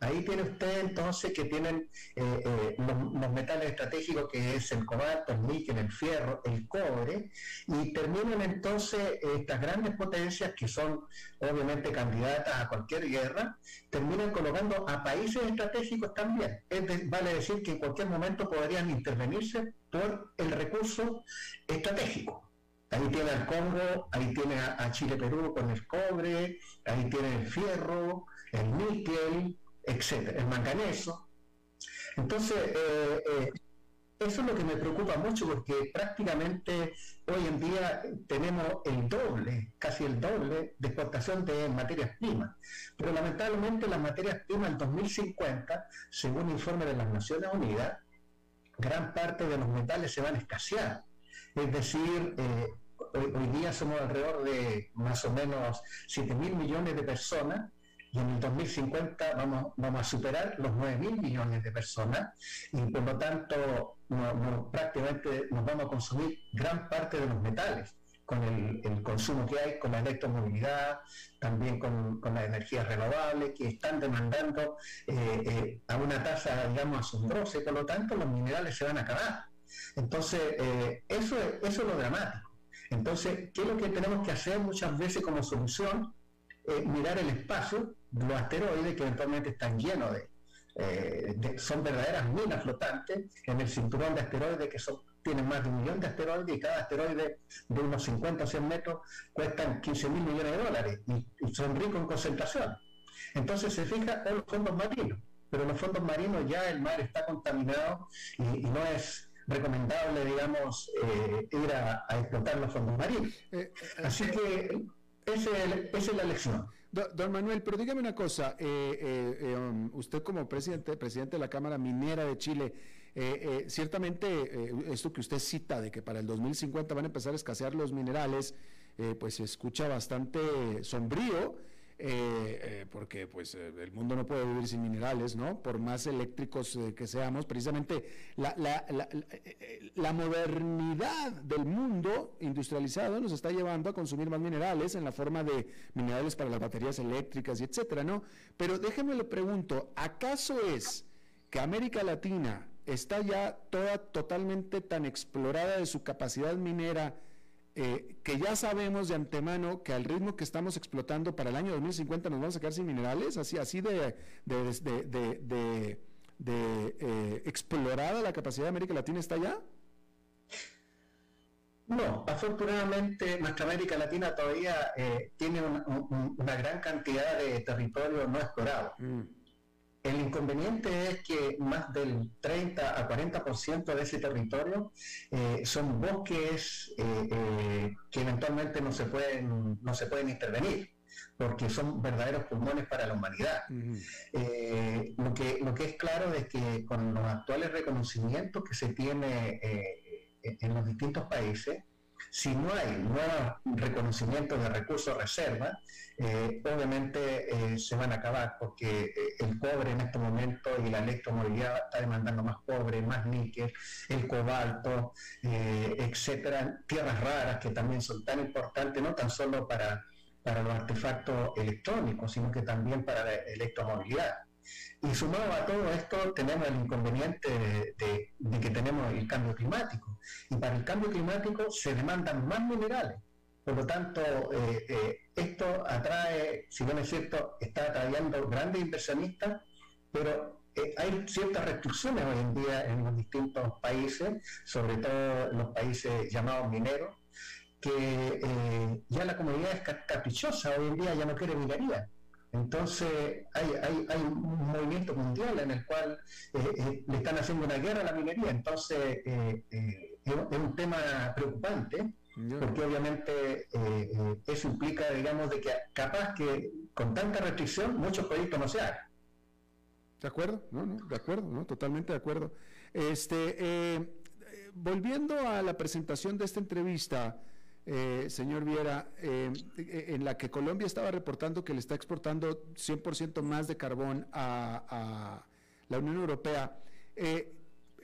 Ahí tiene usted entonces que tienen eh, eh, los, metales estratégicos que es el cobalto, el níquel, el fierro, el cobre, y terminan entonces estas grandes potencias que son obviamente candidatas a cualquier guerra, terminan colocando a países estratégicos también. vale decir que en cualquier momento podrían intervenirse por el recurso estratégico. Ahí tiene al Congo, ahí tiene a, a Chile-Perú con el cobre, ahí tiene el fierro, el níquel, etcétera, el manganeso. Entonces, eh, eh, eso es lo que me preocupa mucho porque prácticamente hoy en día tenemos el doble, casi el doble de exportación de materias primas. Pero lamentablemente las materias primas en 2050, según informe de las Naciones Unidas, gran parte de los metales se van a escasear. Es decir, eh, hoy, hoy, día somos alrededor de más o menos 7 mil millones de personas y en el 2050 vamos, vamos a superar los 9 mil millones de personas y por lo tanto prácticamente nos vamos a consumir gran parte de los metales. con el, consumo que hay, con la electromovilidad, también con, las energías renovables, que están demandando eh, eh, a una tasa, digamos, asombrosa, y por lo tanto los minerales se van a acabar. Entonces, eh, eso, es, eso es lo dramático. Entonces, ¿qué es lo que tenemos que hacer muchas veces como solución? mirar el espacio, los asteroides que eventualmente están llenos de, son verdaderas minas flotantes en el cinturón de asteroides que son tienen más de un millón de asteroides y cada asteroide de unos 50 o 100 metros cuestan 15 mil millones de dólares y, son ricos en concentración. Entonces se fija en los fondos marinos, pero en los fondos marinos ya el mar está contaminado y, no es recomendable, digamos, eh, ir a, explotar los fondos marinos. Eh, eh, Así que esa es la lección. Don Manuel, pero dígame una cosa, um, usted como presidente, presidente de la Cámara Minera de Chile, eh, eh, ciertamente, eh, esto que usted cita de que para el 2050 van a empezar a escasear los minerales, pues se escucha bastante sombrío, porque pues el mundo no puede vivir sin minerales, ¿no? Por más eléctricos que seamos, precisamente la, la, la, la, modernidad del mundo industrializado nos está llevando a consumir más minerales en la forma de minerales para las baterías eléctricas y etcétera, ¿no? Pero déjeme le pregunto, ¿acaso es que América Latina está ya toda totalmente tan explorada de su capacidad minera eh, que ya sabemos de antemano que al ritmo que estamos explotando para el año 2050 nos vamos a quedar sin minerales, así, así de, de, eh, explorada la capacidad de América Latina está ya. No, afortunadamente nuestra América Latina todavía eh, tiene una gran cantidad de territorio no explorado. Mm. El inconveniente es que más del 30 a 40% de ese territorio eh, son bosques eh, eh, que eventualmente no se pueden no se pueden intervenir porque son verdaderos pulmones para la humanidad. lo, que, lo que es claro es que con los actuales reconocimientos que se tiene en los distintos países, si no hay nuevos reconocimientos de recursos reserva, eh, obviamente eh, se van a acabar porque eh, el cobre en este momento y la electromovilidad está demandando más cobre, más níquel, el cobalto, etcétera, tierras raras que también son tan importantes, no tan solo para, para los artefactos electrónicos, sino que también para la electromovilidad. Y sumado a todo esto, tenemos el inconveniente de, que tenemos el cambio climático. Y para el cambio climático se demandan más minerales. Por lo tanto, eh, eh, esto atrae, si bien es cierto, está atrayendo grandes inversionistas, pero eh, hay ciertas restricciones hoy en día en los distintos países, sobre todo en los países llamados mineros, que ya la comunidad es caprichosa, hoy en día ya no quiere minería entonces hay, hay, un movimiento mundial en el cual eh, eh, le están haciendo una guerra a la minería, entonces eh, es un tema preocupante, porque obviamente eso implica, digamos, de que capaz que con tanta restricción muchos proyectos no se hagan. De acuerdo, no, no, de acuerdo, no, totalmente de acuerdo. Este, volviendo a la presentación de esta entrevista, eh, señor Viera, eh, en la que Colombia estaba reportando que le está exportando 100% más de carbón a, la Unión Europea. Eh,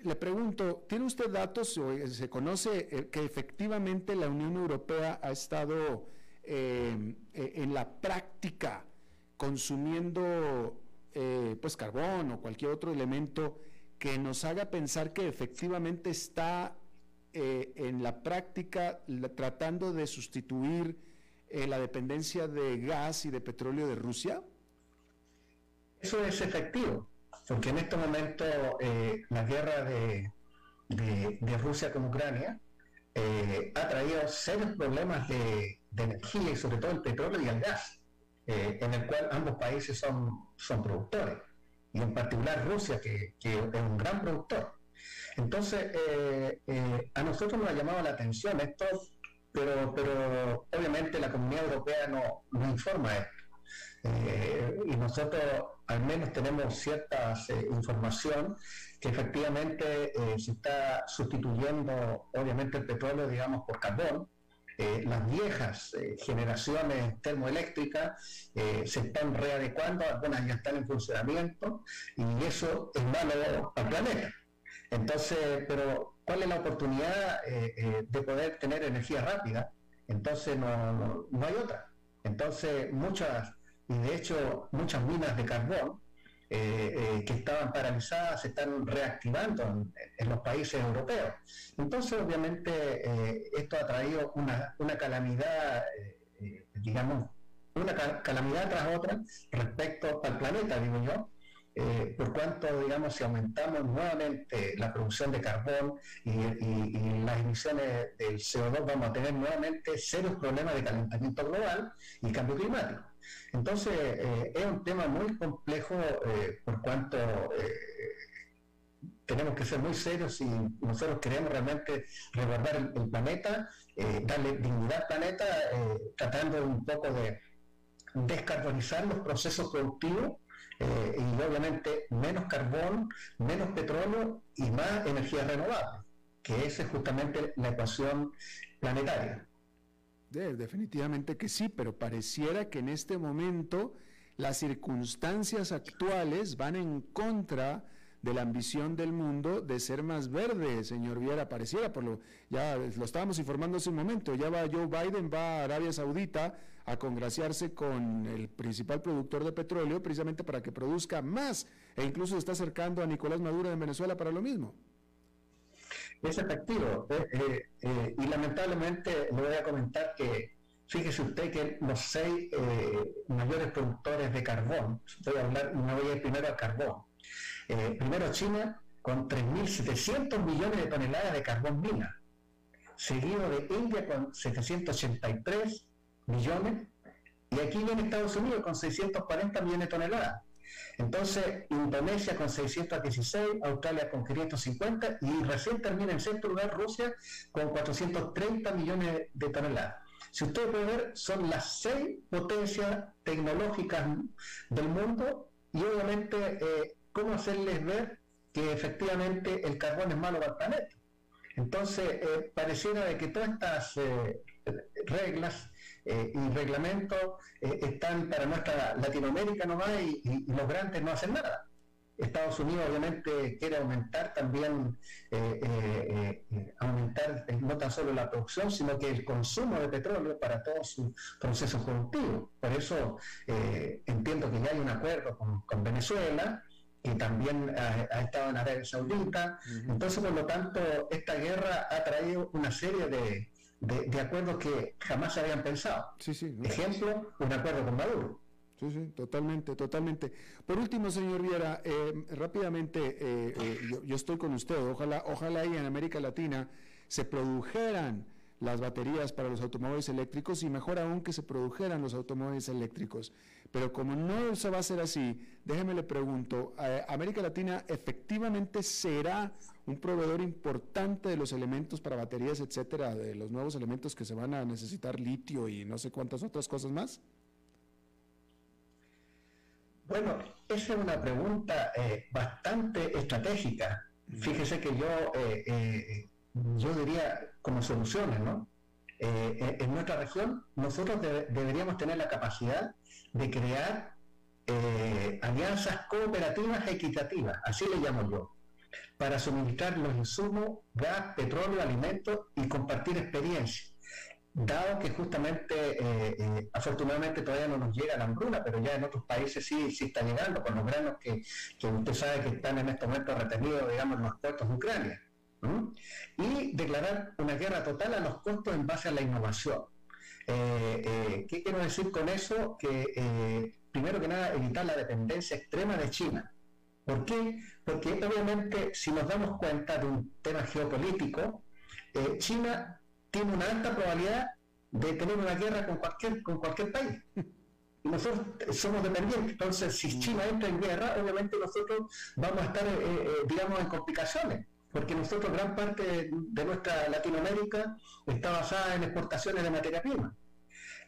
le pregunto, ¿tiene usted datos o se conoce que efectivamente la Unión Europea ha estado en la práctica consumiendo pues carbón o cualquier otro elemento que nos haga pensar que efectivamente está eh, en la práctica tratando de sustituir eh, la dependencia de gas y de petróleo de Rusia? Eso es efectivo, porque en este momento eh, la guerra de, Rusia con Ucrania ha traído serios problemas de, energía y sobre todo el petróleo y el gas, en el cual ambos países son, son productores, y en particular Rusia, que, que es un gran productor. Entonces, eh, eh, a nosotros nos ha llamado la atención esto, pero, pero obviamente la comunidad europea no nos informa esto. Eh, y nosotros al menos tenemos cierta información que efectivamente se está sustituyendo obviamente el petróleo, digamos, por carbón. las viejas generaciones termoeléctricas se están readecuando, algunas ya están en funcionamiento y eso es malo al planeta. Entonces, pero ¿cuál es la oportunidad eh, eh, de poder tener energía rápida? entonces no, no, hay otra. Entonces muchas, y de hecho muchas minas de carbón eh, que estaban paralizadas se están reactivando en, los países europeos. Entonces obviamente esto ha traído una, una calamidad, digamos, una calamidad tras otra respecto al planeta, digo yo, eh, por cuanto, digamos, si aumentamos nuevamente la producción de carbón y, las emisiones del CO2, vamos a tener nuevamente serios problemas de calentamiento global y cambio climático. Entonces, eh, es un tema muy complejo eh, por cuanto tenemos que ser muy serios si nosotros queremos realmente resguardar el, planeta, darle dignidad al planeta, tratando un poco de descarbonizar los procesos productivos eh, y obviamente menos carbón, menos petróleo y más energía renovable, que esa es justamente la ecuación planetaria. definitivamente que sí, pero pareciera que en este momento las circunstancias actuales van en contra de la ambición del mundo de ser más verde, señor Viera, pareciera, por lo, ya lo estábamos informando hace un momento, ya va Joe Biden, va a Arabia Saudita a congraciarse con el principal productor de petróleo precisamente para que produzca más e incluso se está acercando a Nicolás Maduro en Venezuela para lo mismo. Es efectivo eh, eh, eh, y lamentablemente le voy a comentar que fíjese usted que los seis mayores productores de carbón, voy a hablar, me voy a ir primero al carbón, primero China con 3.700 millones de toneladas de carbón mina, seguido de India con 783 millones, y aquí viene Estados Unidos con 640 millones de toneladas. Entonces, Indonesia con 616, Australia con 550 y recién termina en sexto lugar Rusia con 430 millones de toneladas. Si usted puede ver, son las seis potencias tecnológicas del mundo y obviamente eh, cómo hacerles ver que efectivamente el carbón es malo para el planeta. Entonces, eh, pareciera de que todas estas eh, reglas eh, y reglamentos están para nuestra Latinoamérica nomás y, y, los grandes no hacen nada. Estados Unidos obviamente quiere aumentar también, aumentar no tan solo la producción, sino que el consumo de petróleo para todos sus procesos productivos. Por eso entiendo que ya hay un acuerdo con, con Venezuela, y también ha, estado en Arabia Saudita. Entonces, por lo tanto, esta guerra ha traído una serie de, de, acuerdos que jamás se habían pensado. Ejemplo, un acuerdo con Maduro. Sí, sí, totalmente, totalmente. Por último, señor Viera, eh, rápidamente, eh, eh, yo, yo, estoy con usted. Ojalá, ojalá ahí en América Latina se produjeran las baterías para los automóviles eléctricos y mejor aún que se produjeran los automóviles eléctricos. Pero como no se va a hacer así, déjeme le pregunto, eh, ¿América Latina efectivamente será un proveedor importante de los elementos para baterías, etcétera, de los nuevos elementos que se van a necesitar, litio y no sé cuántas otras cosas más? Bueno, esa es una pregunta eh, bastante estratégica. Fíjese que yo, eh, yo diría como soluciones, ¿no? en nuestra región nosotros deberíamos tener la capacidad de crear eh, alianzas cooperativas equitativas, así le llamo yo, para suministrar los insumos, gas, petróleo, alimentos y compartir experiencias. Dado que justamente, eh, eh, afortunadamente todavía no nos llega la hambruna, pero ya en otros países sí, sí está llegando, con los granos que, usted sabe que están en este momento retenidos, digamos, en los puertos de Ucrania. Y declarar una guerra total a los costos en base a la innovación. Eh, eh, ¿Qué quiero decir con eso? Que eh, primero que nada evitar la dependencia extrema de China. ¿Por qué? Porque obviamente si nos damos cuenta de un tema geopolítico, China tiene una alta probabilidad de tener una guerra con cualquier, con cualquier país. Nosotros somos dependientes. Entonces, si China entra en guerra, obviamente nosotros vamos a estar, digamos, en complicaciones porque nosotros gran parte de nuestra Latinoamérica está basada en exportaciones de materia prima.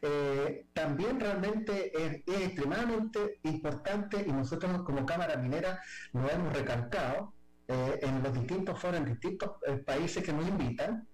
Eh, también realmente es, extremadamente importante y nosotros como Cámara Minera lo hemos recalcado eh, en los distintos foros, en distintos eh, países que nos invitan,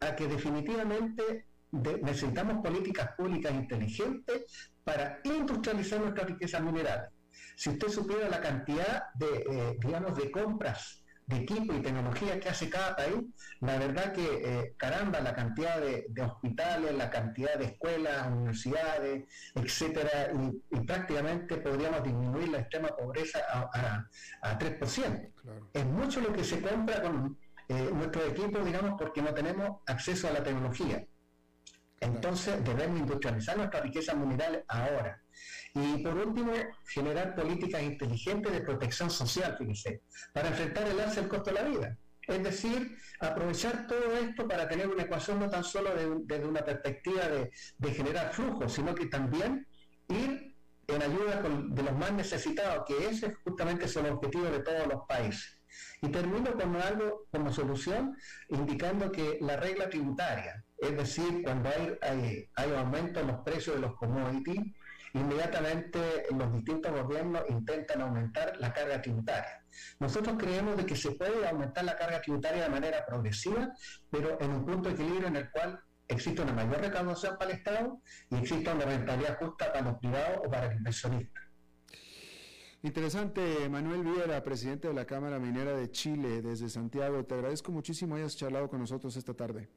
a que definitivamente necesitamos políticas públicas inteligentes para industrializar nuestras riquezas minerales. Si usted supiera la cantidad de, digamos, de compras equipo y tecnología que hace cada país, la verdad que, eh, caramba, la cantidad de, hospitales, la cantidad de escuelas, universidades, etcétera, y, prácticamente podríamos disminuir la extrema pobreza a, a, 3%. Es mucho lo que se compra con eh, nuestro equipo, digamos, porque no tenemos acceso a la tecnología. Entonces debemos industrializar nuestra riqueza mineral ahora. Y por último, generar políticas inteligentes de protección social, fíjense, para enfrentar el alza del costo de la vida. Es decir, aprovechar todo esto para tener una ecuación no tan solo desde una perspectiva de, generar flujos, sino que también ir en ayuda de los más necesitados, que ese justamente es el objetivo de todos los países. Y termino con algo como solución, indicando que la regla tributaria, es decir, cuando hay, hay, aumento en los precios de los commodities, inmediatamente los distintos gobiernos intentan aumentar la carga tributaria. Nosotros creemos de que se puede aumentar la carga tributaria de manera progresiva, pero en un punto de equilibrio en el cual existe una mayor recaudación para el Estado y existe una rentabilidad justa para los privados o para el inversionista. Interesante, Manuel Viera, presidente de la Cámara Minera de Chile, desde Santiago. Te agradezco muchísimo hayas charlado con nosotros esta tarde.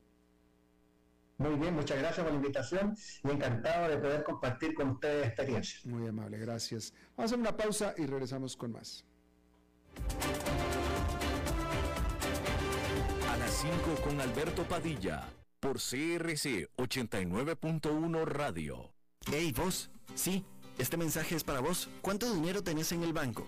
Muy bien, muchas gracias por la invitación y encantado de poder compartir con ustedes experiencia. Muy amable, gracias. Vamos a hacer una pausa y regresamos con más. A las 5 con Alberto Padilla, por CRC 89.1 Radio. Hey, vos, sí, este mensaje es para vos. ¿Cuánto dinero tenés en el banco?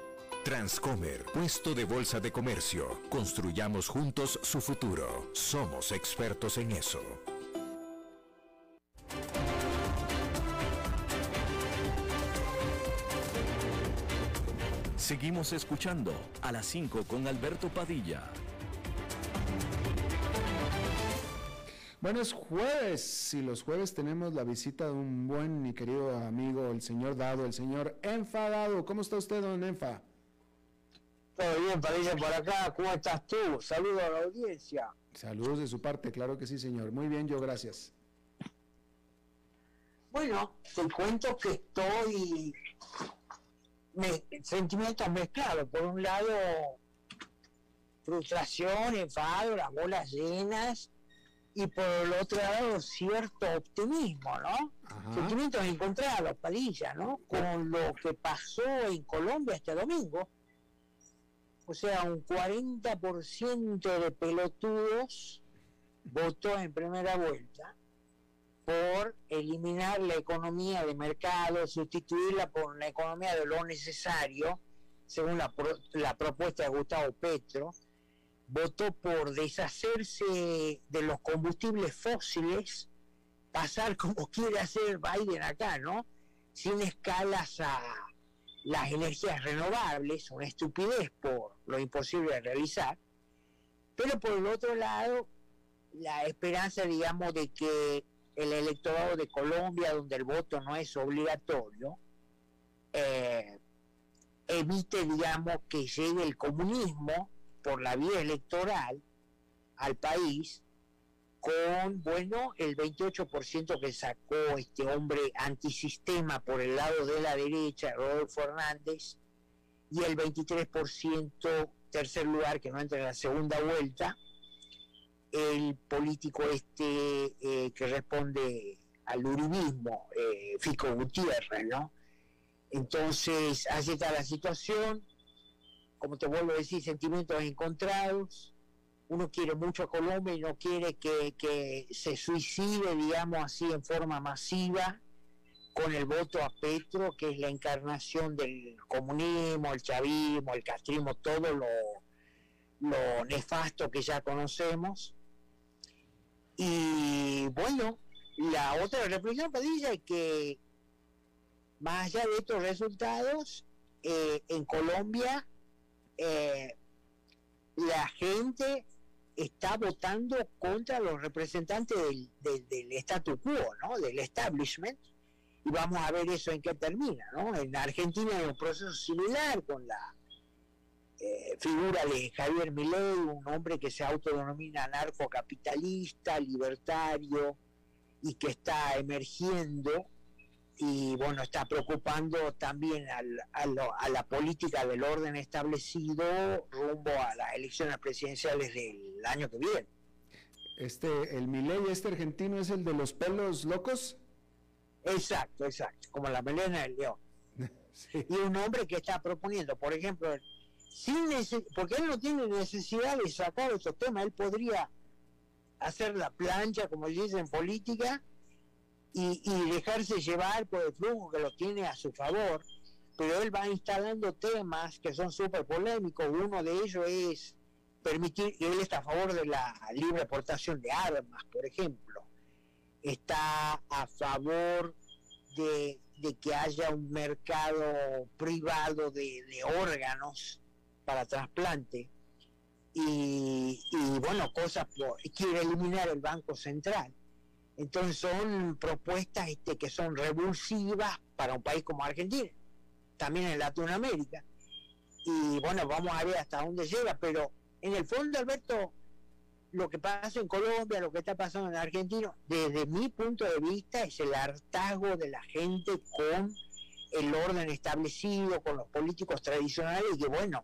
Transcomer, puesto de bolsa de comercio. Construyamos juntos su futuro. Somos expertos en eso. Seguimos escuchando a las 5 con Alberto Padilla. Bueno, es jueves y los jueves tenemos la visita de un buen y querido amigo, el señor Dado, el señor Enfadado. ¿Cómo está usted, don Enfa? Todo bien, Padilla, por acá. ¿Cómo estás tú? Saludos a la audiencia. Saludos de su parte, claro que sí, señor. Muy bien, yo gracias. Bueno, te cuento que estoy me, sentimientos mezclados. Por un lado, frustración, enfado, las bolas llenas, y por el otro lado, cierto optimismo, ¿no? Sentimientos encontrados, Padilla, ¿no? Con lo que pasó en Colombia este domingo o sea, un 40% de pelotudos votó en primera vuelta por eliminar la economía de mercado, sustituirla por una economía de lo necesario, según la, propuesta de Gustavo Petro, votó por deshacerse de los combustibles fósiles, pasar como quiere hacer Biden acá, ¿no? Sin escalas a, las energías renovables, una estupidez por lo imposible de realizar, pero por el otro lado, la esperanza, digamos, de que el electorado de Colombia, donde el voto no es obligatorio, eh, evite, digamos, que llegue el comunismo por la vía electoral al país con, bueno, el 28% que sacó este hombre antisistema por el lado de la derecha, Rodolfo Hernández, y el 23%, tercer lugar, que no entra en la segunda vuelta, el político este eh, que responde al uribismo, eh, Fico Gutiérrez, ¿no? Entonces, así está la situación, como te vuelvo a decir, sentimientos encontrados, uno quiere mucho a Colombia y no quiere que, se suicide, digamos así, en forma masiva con el voto a Petro, que es la encarnación del comunismo, el chavismo, el castrismo, todo lo, nefasto que ya conocemos. Y bueno, la otra reflexión, Padilla, es que más allá de estos resultados, eh, en Colombia eh, la gente está votando contra los representantes del, del, del statu quo, ¿no? del establishment, y vamos a ver eso en qué termina. ¿no? En Argentina hay un proceso similar con la eh, figura de Javier Milei, un hombre que se autodenomina anarcocapitalista, libertario, y que está emergiendo y bueno, está preocupando también al, a, la política del orden establecido rumbo a las elecciones presidenciales del año que viene. Este, el Milei, este argentino, es el de los pelos locos. Exacto, exacto, como la melena del león. Y un hombre que está proponiendo, por ejemplo, sin porque él no tiene necesidad de sacar estos temas, él podría hacer la plancha, como dice en política, y, dejarse llevar por el flujo que lo tiene a su favor, pero él va instalando temas que son súper polémicos. Uno de ellos es permitir, él está a favor de la libre aportación de armas, por ejemplo. Está a favor de, que haya un mercado privado de, órganos para trasplante. Y, y bueno, cosas, quiere eliminar el Banco Central entonces son propuestas este, que son revulsivas para un país como Argentina, también en Latinoamérica. Y bueno, vamos a ver hasta dónde llega, pero en el fondo, Alberto, lo que pasa en Colombia, lo que está pasando en Argentina, desde mi punto de vista, es el hartazgo de la gente con el orden establecido, con los políticos tradicionales, y que bueno,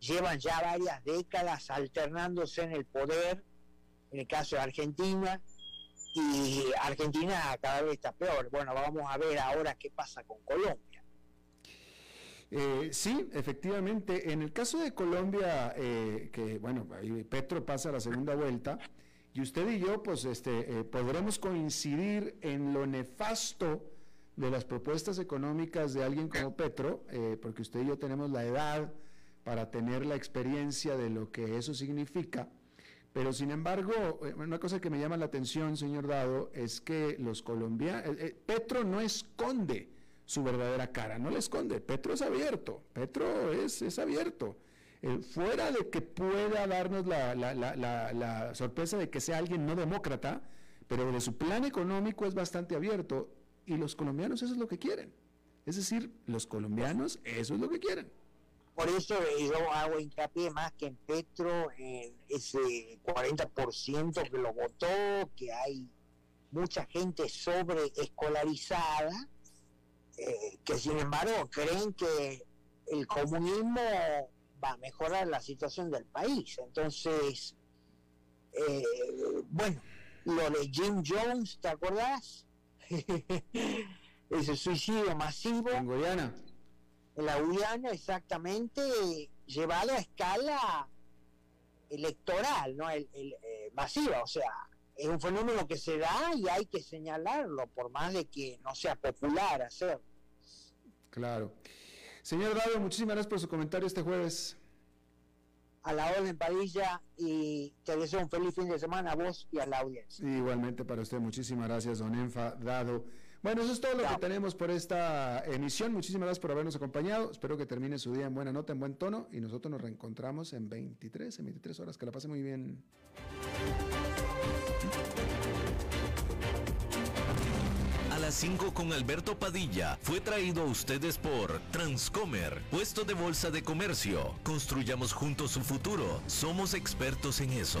llevan ya varias décadas alternándose en el poder, en el caso de Argentina, y Argentina cada vez está peor. Bueno, vamos a ver ahora qué pasa con Colombia. Eh, sí, efectivamente. En el caso de Colombia, eh, que bueno, Petro pasa la segunda vuelta, y usted y yo, pues, este, eh, podremos coincidir en lo nefasto de las propuestas económicas de alguien como Petro, porque usted y yo tenemos la edad para tener la experiencia de lo que eso significa. Pero sin embargo, eh, una cosa que me llama la atención, señor Dado, es que los colombianos, eh, eh, Petro no esconde su verdadera cara, no le esconde, Petro es abierto, Petro es, es abierto. fuera de que pueda darnos la, la, la, la, sorpresa de que sea alguien no demócrata, pero de su plan económico es bastante abierto y los colombianos eso es lo que quieren. Es decir, los colombianos eso es lo que quieren. Por eso yo hago hincapié más que en Petro, en ese 40% que lo votó, que hay mucha gente sobreescolarizada, eh, que sin embargo creen que el comunismo va a mejorar la situación del país. Entonces, eh, bueno, lo de Jim Jones, ¿te acordás? Ese suicidio masivo. En la exactamente llevado a escala electoral, no el, eh, masiva, o sea, es un fenómeno que se da y hay que señalarlo, por más de que no sea popular hacerlo. Claro. Señor Dado, muchísimas gracias por su comentario este jueves. A la orden Padilla y te deseo un feliz fin de semana a vos y a la audiencia. igualmente para usted, muchísimas gracias, don Enfa Dado. Bueno, eso es todo lo que tenemos por esta emisión. Muchísimas gracias por habernos acompañado. Espero que termine su día en buena nota, en buen tono. Y nosotros nos reencontramos en 23, en 23 horas. Que la pase muy bien. A las 5 con Alberto Padilla fue traído a ustedes por Transcomer, puesto de bolsa de comercio. Construyamos juntos su futuro. Somos expertos en eso.